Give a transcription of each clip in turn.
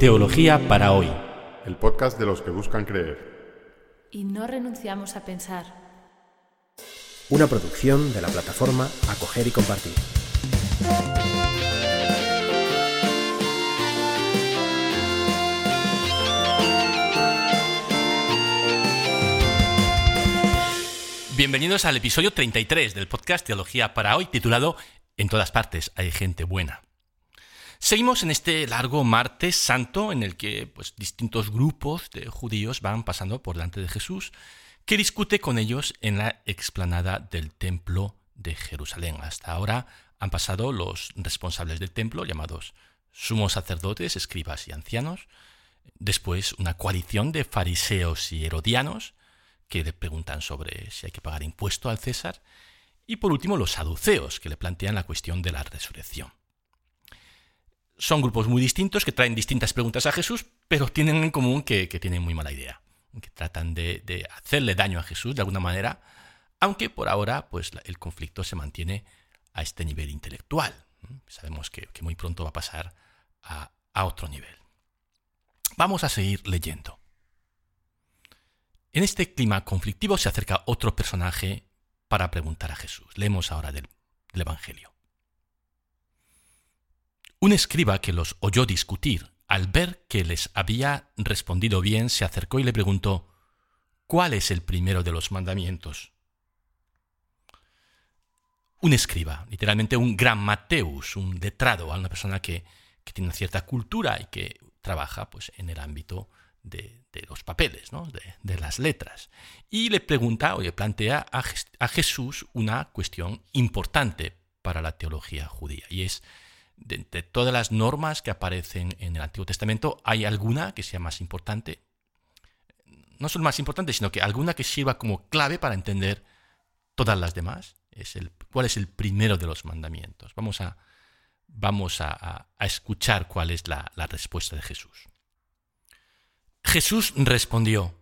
Teología para hoy. El podcast de los que buscan creer. Y no renunciamos a pensar. Una producción de la plataforma Acoger y Compartir. Bienvenidos al episodio 33 del podcast Teología para hoy, titulado En todas partes hay gente buena. Seguimos en este largo martes santo en el que pues, distintos grupos de judíos van pasando por delante de Jesús, que discute con ellos en la explanada del templo de Jerusalén. Hasta ahora han pasado los responsables del templo, llamados sumos sacerdotes, escribas y ancianos, después una coalición de fariseos y herodianos, que le preguntan sobre si hay que pagar impuesto al César, y por último los saduceos, que le plantean la cuestión de la resurrección. Son grupos muy distintos que traen distintas preguntas a Jesús, pero tienen en común que, tienen muy mala idea, que tratan de, hacerle daño a Jesús de alguna manera, aunque por ahora pues, el conflicto se mantiene a este nivel intelectual. Sabemos que, muy pronto va a pasar a, a otro nivel. Vamos a seguir leyendo. En este clima conflictivo se acerca otro personaje para preguntar a Jesús. Leemos ahora del, del Evangelio. Un escriba que los oyó discutir, al ver que les había respondido bien, se acercó y le preguntó, ¿cuál es el primero de los mandamientos? Un escriba, literalmente un gran Mateus, un letrado, una persona que, tiene una cierta cultura y que trabaja pues, en el ámbito de, los papeles, ¿no? de, las letras. Y le pregunta o le plantea a, a Jesús una cuestión importante para la teología judía, y es de, todas las normas que aparecen en el Antiguo Testamento, ¿hay alguna que sea más importante? No solo más importante, sino que alguna que sirva como clave para entender todas las demás. Es el, ¿Cuál es el primero de los mandamientos? Vamos a, vamos a, escuchar cuál es la, la respuesta de Jesús. Jesús respondió,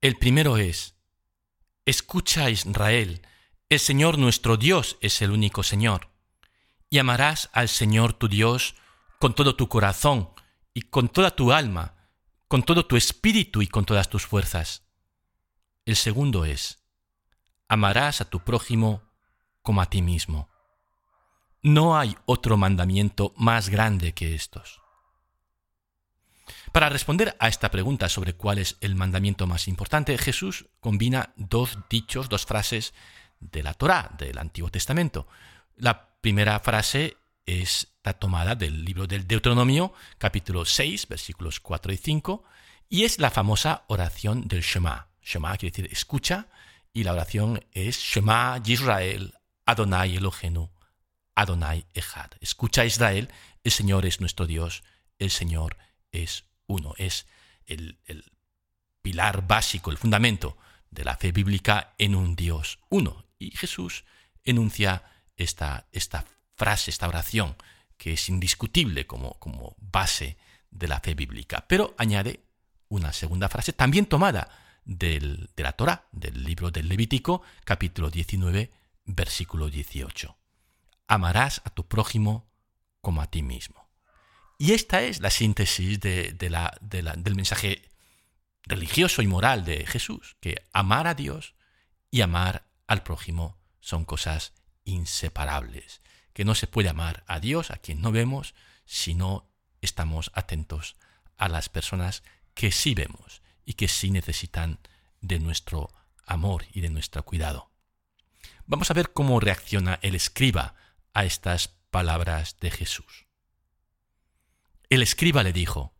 el primero es, escucha Israel, el Señor nuestro Dios es el único Señor y amarás al Señor tu Dios con todo tu corazón y con toda tu alma, con todo tu espíritu y con todas tus fuerzas. El segundo es, amarás a tu prójimo como a ti mismo. No hay otro mandamiento más grande que estos. Para responder a esta pregunta sobre cuál es el mandamiento más importante, Jesús combina dos dichos, dos frases de la Torá, del Antiguo Testamento. La primera frase está tomada del libro del Deuteronomio, capítulo 6, versículos 4 y 5, y es la famosa oración del Shema. Shema quiere decir escucha, y la oración es Shema Yisrael, Adonai Elohenu, Adonai Echad. Escucha Israel, el Señor es nuestro Dios, el Señor es uno. Es el, el pilar básico, el fundamento de la fe bíblica en un Dios uno. Y Jesús enuncia esta, esta frase, esta oración, que es indiscutible como, como base de la fe bíblica. Pero añade una segunda frase, también tomada del, de la Torah, del libro del Levítico, capítulo 19, versículo 18. Amarás a tu prójimo como a ti mismo. Y esta es la síntesis del mensaje religioso y moral de Jesús, que amar a Dios y amar al prójimo son cosas inseparables, que no se puede amar a Dios, a quien no vemos, si no estamos atentos a las personas que sí vemos y que sí necesitan de nuestro amor y de nuestro cuidado. Vamos a ver cómo reacciona el escriba a estas palabras de Jesús. El escriba le dijo,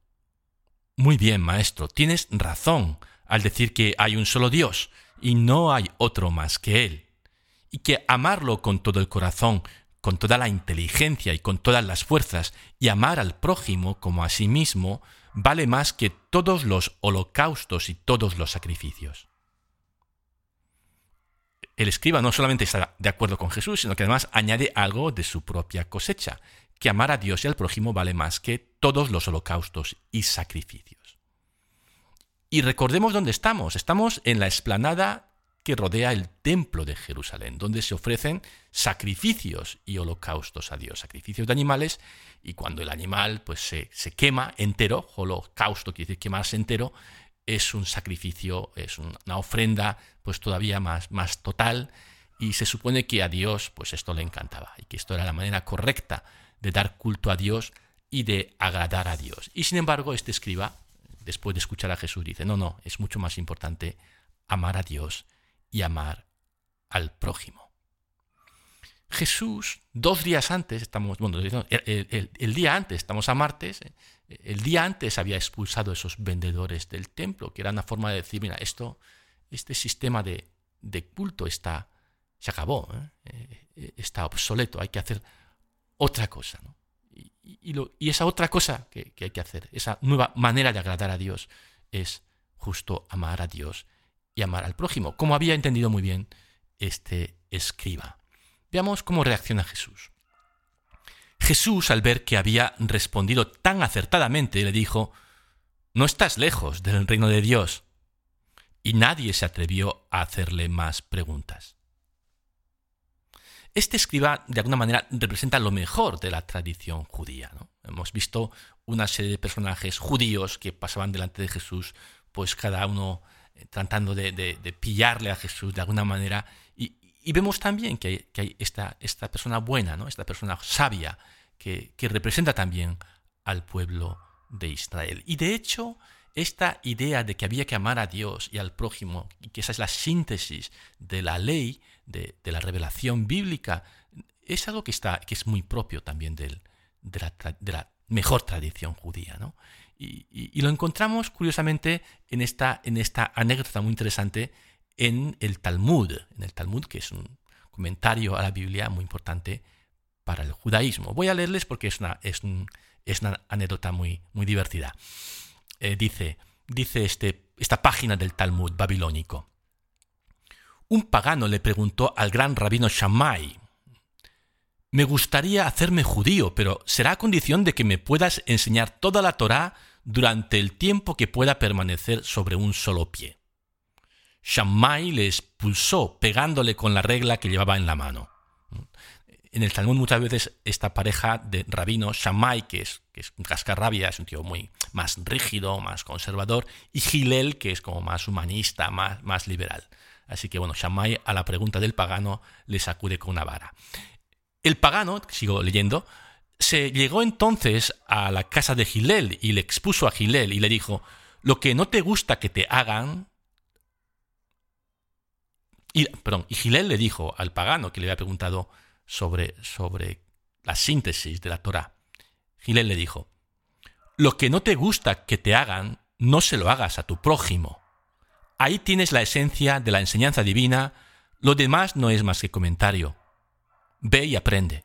Muy bien, maestro, tienes razón al decir que hay un solo Dios y no hay otro más que Él y que amarlo con todo el corazón, con toda la inteligencia y con todas las fuerzas, y amar al prójimo como a sí mismo, vale más que todos los holocaustos y todos los sacrificios. El escriba no solamente está de acuerdo con Jesús, sino que además añade algo de su propia cosecha, que amar a Dios y al prójimo vale más que todos los holocaustos y sacrificios. Y recordemos dónde estamos. Estamos en la explanada que rodea el templo de Jerusalén, donde se ofrecen sacrificios y holocaustos a Dios, sacrificios de animales, y cuando el animal pues, se, quema entero, holocausto quiere decir quemarse entero, es un sacrificio, es una ofrenda pues todavía más, más total, y se supone que a Dios pues esto le encantaba, y que esto era la manera correcta de dar culto a Dios y de agradar a Dios. Y sin embargo, este escriba, después de escuchar a Jesús, dice, no, no, es mucho más importante amar a Dios y amar al prójimo. Jesús, dos días antes, estamos, bueno, el, día antes, estamos a martes, eh, el día antes había expulsado a esos vendedores del templo, que era una forma de decir, mira, esto, este sistema de, culto está, se acabó, ¿eh? Eh, está obsoleto, hay que hacer otra cosa. Y, esa otra cosa que hay que hacer, esa nueva manera de agradar a Dios, es justo amar a Dios y amar al prójimo, como había entendido muy bien este escriba. Veamos cómo reacciona Jesús. Jesús, al ver que había respondido tan acertadamente, le dijo, No estás lejos del reino de Dios. Y nadie se atrevió a hacerle más preguntas. Este escriba, de alguna manera, representa lo mejor de la tradición judía. Hemos visto una serie de personajes judíos que pasaban delante de Jesús, pues cada uno tratando de, pillarle a Jesús de alguna manera. Y, vemos también que hay, esta, esta, persona buena, ¿no? esta persona sabia, que, representa también al pueblo de Israel. Y de hecho, esta idea de que había que amar a Dios y al prójimo, y que esa es la síntesis de la ley, de, la revelación bíblica, es algo que, está, que es muy propio también de, la, de la mejor tradición judía. ¿no? Y, lo encontramos curiosamente en esta, en esta anécdota muy interesante en el Talmud, en el Talmud que es un comentario a la Biblia muy importante para el judaísmo. Voy a leerles porque es una, es, una anécdota muy, muy divertida. Eh, dice, dice este, esta página del Talmud babilónico. Un pagano le preguntó al gran rabino Shammai, me gustaría hacerme judío, pero será a condición de que me puedas enseñar toda la Torá durante el tiempo que pueda permanecer sobre un solo pie. Shammai le expulsó pegándole con la regla que llevaba en la mano. En el Talmud muchas veces esta pareja de rabinos, Shammai, que es, que es un cascarrabia, es un tío muy más rígido, más conservador, y Gilel, que es como más humanista, más, más liberal. Así que bueno, Shammai a la pregunta del pagano le sacude con una vara. El pagano, sigo leyendo, se llegó entonces a la casa de Gilel y le expuso a Gilel y le dijo, lo que no te gusta que te hagan... Y, Gilel le dijo al pagano que le había preguntado sobre, sobre la síntesis de la Torah. Gilel le dijo, lo que no te gusta que te hagan, no se lo hagas a tu prójimo. Ahí tienes la esencia de la enseñanza divina, lo demás no es más que comentario. Ve y aprende.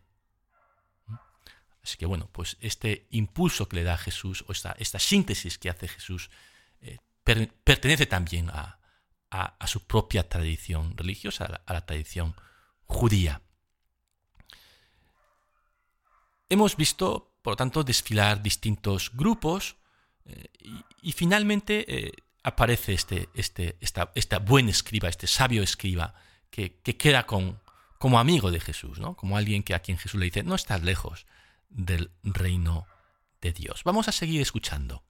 Así que bueno, pues este impulso que le da Jesús, o esta, esta síntesis que hace Jesús, eh, pertenece también a, su propia tradición religiosa, a la, tradición judía. Hemos visto, por lo tanto, desfilar distintos grupos eh, y, finalmente eh, aparece este, este, esta, buen escriba, este sabio escriba, que, queda con, como amigo de Jesús, ¿no? como alguien que a quien Jesús le dice, no estás lejos, del reino de Dios. Vamos a seguir escuchando.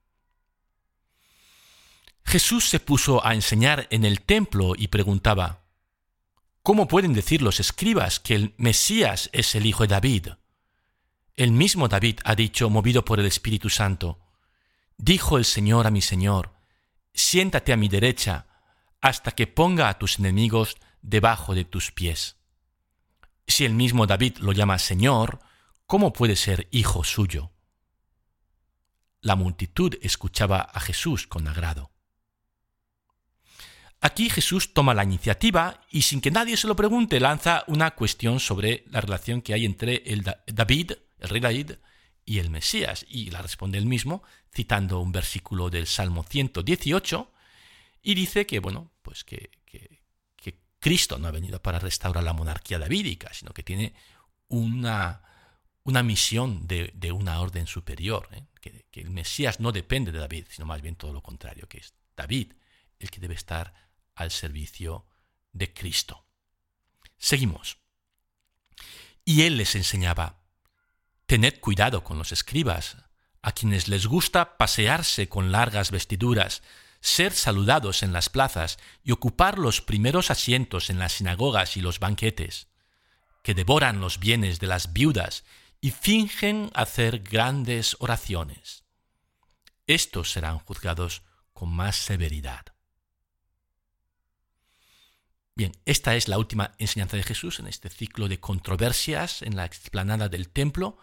Jesús se puso a enseñar en el templo y preguntaba, ¿Cómo pueden decir los escribas que el Mesías es el Hijo de David? El mismo David ha dicho, movido por el Espíritu Santo, Dijo el Señor a mi Señor, siéntate a mi derecha hasta que ponga a tus enemigos debajo de tus pies. Si el mismo David lo llama Señor, ¿cómo puede ser hijo suyo? La multitud escuchaba a Jesús con agrado. Aquí Jesús toma la iniciativa y sin que nadie se lo pregunte lanza una cuestión sobre la relación que hay entre el David, el rey David, y el Mesías, y la responde él mismo citando un versículo del Salmo 118 y dice que, bueno, pues que, que Cristo no ha venido para restaurar la monarquía davídica, sino que tiene una, una misión de, una orden superior, ¿eh? que, el Mesías no depende de David, sino más bien todo lo contrario, que es David el que debe estar al servicio de Cristo. Seguimos. Y él les enseñaba, tened cuidado con los escribas, a quienes les gusta pasearse con largas vestiduras, ser saludados en las plazas y ocupar los primeros asientos en las sinagogas y los banquetes, que devoran los bienes de las viudas y fingen hacer grandes oraciones. Estos serán juzgados con más severidad. Bien, esta es la última enseñanza de Jesús en este ciclo de controversias en la explanada del templo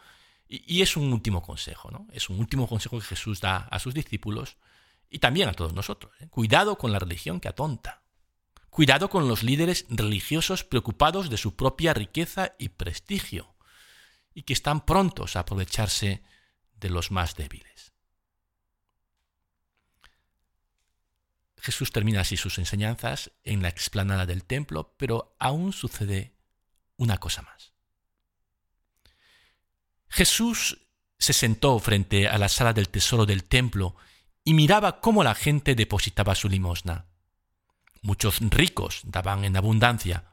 y, es un último consejo, ¿no? Es un último consejo que Jesús da a sus discípulos y también a todos nosotros. ¿eh? Cuidado con la religión que atonta. Cuidado con los líderes religiosos preocupados de su propia riqueza y prestigio y que están prontos a aprovecharse de los más débiles. Jesús termina así sus enseñanzas en la explanada del templo, pero aún sucede una cosa más. Jesús se sentó frente a la sala del tesoro del templo y miraba cómo la gente depositaba su limosna. Muchos ricos daban en abundancia.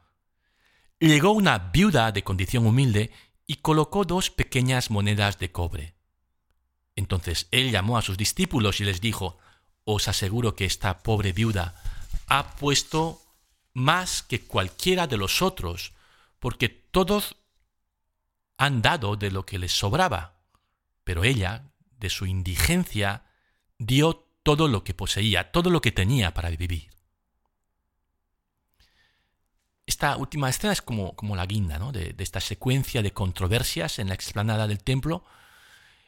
Llegó una viuda de condición humilde y colocó dos pequeñas monedas de cobre. Entonces él llamó a sus discípulos y les dijo, Os aseguro que esta pobre viuda ha puesto más que cualquiera de los otros, porque todos han dado de lo que les sobraba, pero ella, de su indigencia, dio todo lo que poseía, todo lo que tenía para vivir. Esta última escena es como, como la guinda ¿no? de, de esta secuencia de controversias en la explanada del templo,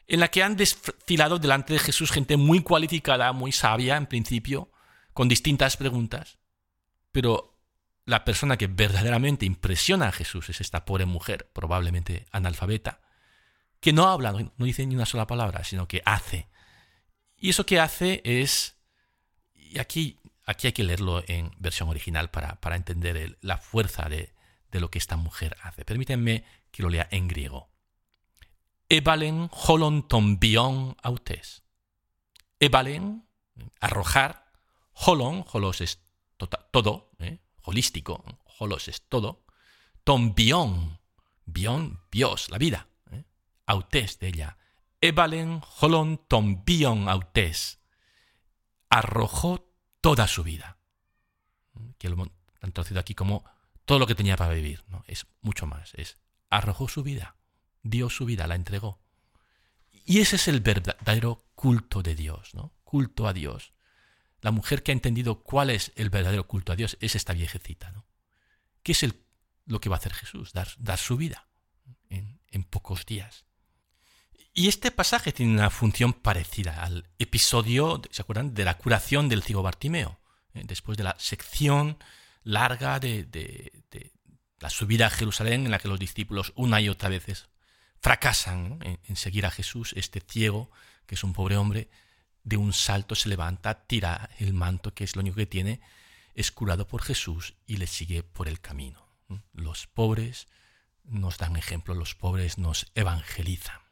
en la que han desfilado delante de Jesús gente muy cualificada, muy sabia en principio, con distintas preguntas, pero la persona que verdaderamente impresiona a Jesús es esta pobre mujer, probablemente analfabeta, que no habla, no dice ni una sola palabra, sino que hace. Y eso que hace es, y aquí, aquí hay que leerlo en versión original para, para entender la fuerza de, de, lo que esta mujer hace. Permítanme que lo lea en griego. Ebalen holon tombion autes. Ebalen, arrojar, holon, holos es tota, todo, ¿eh? holístico, holos es todo, ton bion, Dios, la vida, ¿eh? autes de ella, evalen holon ton bion autes, arrojó toda su vida, que lo han traducido aquí como todo lo que tenía para vivir, ¿no? es mucho más, es arrojó su vida, dio su vida, la entregó. Y ese es el verdadero culto de Dios, ¿no? Culto a Dios. La mujer que ha entendido cuál es el verdadero culto a Dios es esta viejecita. ¿no? ¿Qué es lo que va a hacer Jesús? Dar, dar su vida en pocos días. Y este pasaje tiene una función parecida al episodio, ¿se acuerdan?, de la curación del ciego Bartimeo. ¿eh? Después de la sección larga de, la subida a Jerusalén en la que los discípulos una y otra vez fracasan en, en, seguir a Jesús, este ciego, que es un pobre hombre, de un salto se levanta, tira el manto, que es lo único que tiene, es curado por Jesús y le sigue por el camino. Los pobres nos dan ejemplo, los pobres nos evangelizan.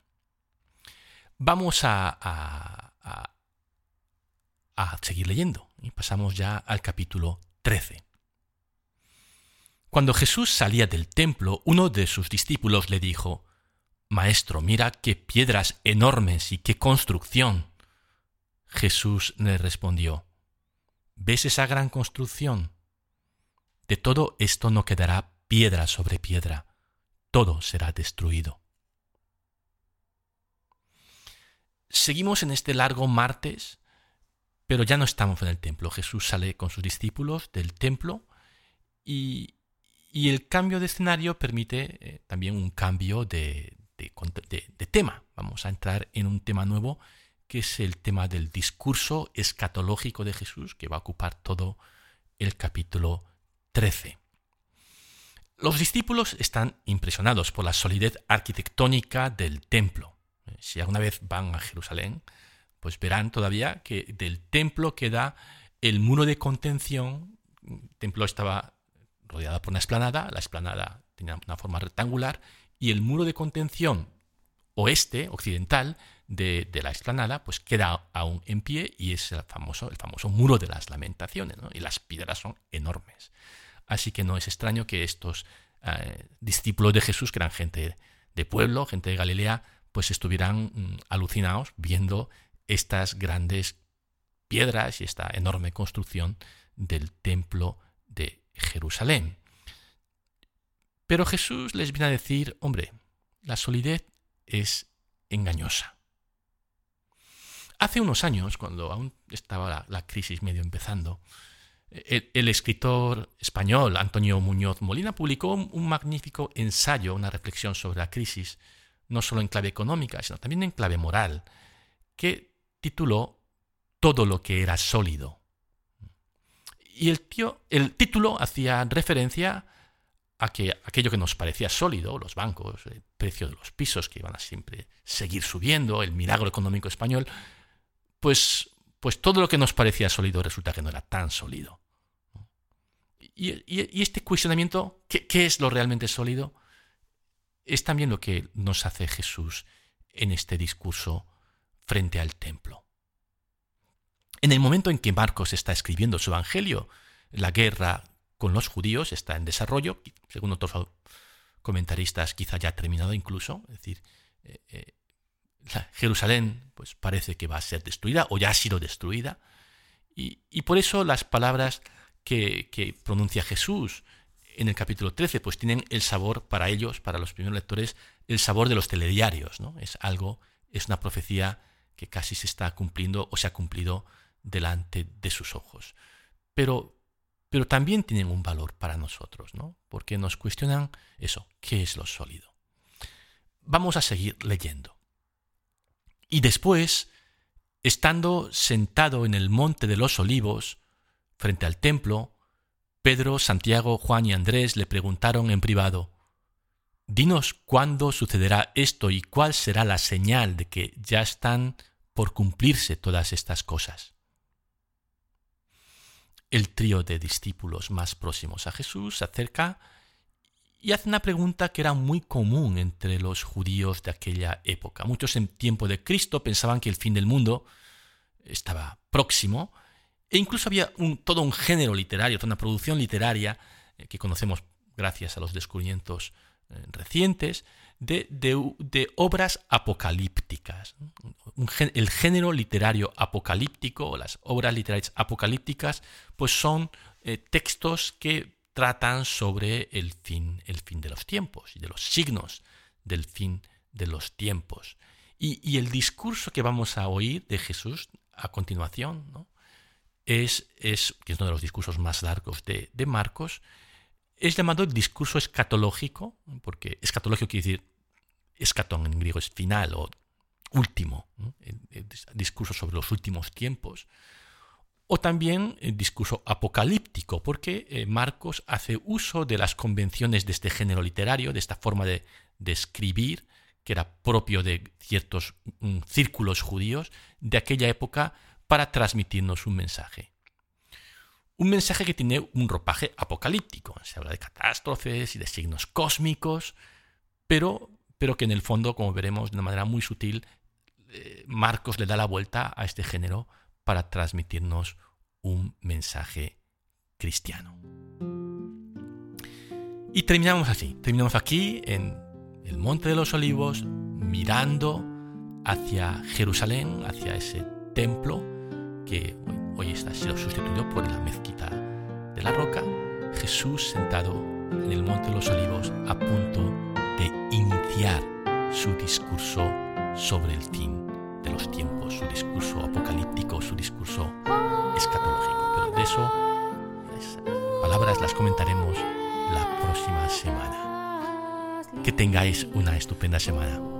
Vamos a, a, seguir leyendo y pasamos ya al capítulo 13. Cuando Jesús salía del templo, uno de sus discípulos le dijo, Maestro, mira qué piedras enormes y qué construcción. Jesús le respondió, ¿ves esa gran construcción? De todo esto no quedará piedra sobre piedra, todo será destruido. Seguimos en este largo martes, pero ya no estamos en el templo. Jesús sale con sus discípulos del templo y, el cambio de escenario permite eh, también un cambio de, de tema. Vamos a entrar en un tema nuevo que es el tema del discurso escatológico de Jesús, que va a ocupar todo el capítulo 13. Los discípulos están impresionados por la solidez arquitectónica del templo. Si alguna vez van a Jerusalén, pues verán todavía que del templo queda el muro de contención. El templo estaba rodeado por una esplanada, la esplanada tenía una forma rectangular, y el muro de contención oeste, occidental, de, la explanada, pues queda aún en pie y es el famoso, el famoso muro de las lamentaciones, y las piedras son enormes. Así que no es extraño que estos eh, discípulos de Jesús, que eran gente de pueblo, gente de Galilea, pues estuvieran mm, alucinados viendo estas grandes piedras y esta enorme construcción del templo de Jerusalén. Pero Jesús les viene a decir, hombre, la solidez es engañosa. Hace unos años, cuando aún estaba la, crisis medio empezando, el, escritor español Antonio Muñoz Molina publicó un, magnífico ensayo, una reflexión sobre la crisis, no solo en clave económica, sino también en clave moral, que tituló Todo lo que era sólido. Y el, tío, el título hacía referencia a que aquello que nos parecía sólido, los bancos, el precio de los pisos que iban a siempre seguir subiendo, el milagro económico español, pues, pues todo lo que nos parecía sólido resulta que no era tan sólido. Y, este cuestionamiento, ¿qué, ¿qué, es lo realmente sólido? Es también lo que nos hace Jesús en este discurso frente al templo. En el momento en que Marcos está escribiendo su Evangelio, la guerra con los judíos está en desarrollo, según otros comentaristas quizá ya ha terminado incluso, es decir, eh, eh, Jerusalén pues parece que va a ser destruida o ya ha sido destruida, y por eso las palabras que, pronuncia Jesús en el capítulo 13, pues tienen el sabor para ellos, para los primeros lectores, el sabor de los telediarios, ¿no? Es algo, es una profecía que casi se está cumpliendo o se ha cumplido delante de sus ojos. Pero, pero también tienen un valor para nosotros, ¿no? Porque nos cuestionan eso, ¿qué es lo sólido? Vamos a seguir leyendo. Y después, estando sentado en el monte de los olivos, frente al templo, Pedro, Santiago, Juan y Andrés le preguntaron en privado, Dinos cuándo sucederá esto y cuál será la señal de que ya están por cumplirse todas estas cosas. El trío de discípulos más próximos a Jesús se acerca y hace una pregunta que era muy común entre los judíos de aquella época. Muchos en tiempo de Cristo pensaban que el fin del mundo estaba próximo e incluso había todo un género literario, toda una producción literaria eh, que conocemos gracias a los descubrimientos eh, recientes, de, obras apocalípticas. el género literario apocalíptico o las obras literarias apocalípticas pues son eh, textos que tratan sobre el fin, el fin de los tiempos y de los signos del fin de los tiempos. Y, y el discurso que vamos a oír de Jesús a continuación, ¿no? Es, es, que es uno de los discursos más largos de, Marcos, es llamado el discurso escatológico, porque escatológico quiere decir, escatón en griego es final o último, discurso sobre los últimos tiempos, o también el discurso apocalíptico, porque eh, Marcos hace uso de las convenciones de este género literario, de esta forma de, de escribir, que era propio de ciertos mm, círculos judíos de aquella época, para transmitirnos un mensaje. Un mensaje que tiene un ropaje apocalíptico. Se habla de catástrofes y de signos cósmicos, pero, pero que en el fondo, como veremos de una manera muy sutil, eh, Marcos le da la vuelta a este género para transmitirnos un mensaje cristiano. Y terminamos así, terminamos aquí en el Monte de los Olivos, mirando hacia Jerusalén, hacia ese templo que hoy está sido sustituido por la mezquita de la roca, Jesús sentado en el Monte de los Olivos a punto de iniciar su discurso sobre el fin de los tiempos, su discurso apocalíptico, su discurso escatológico. Pero de eso, palabras las comentaremos la próxima semana. Que tengáis una estupenda semana.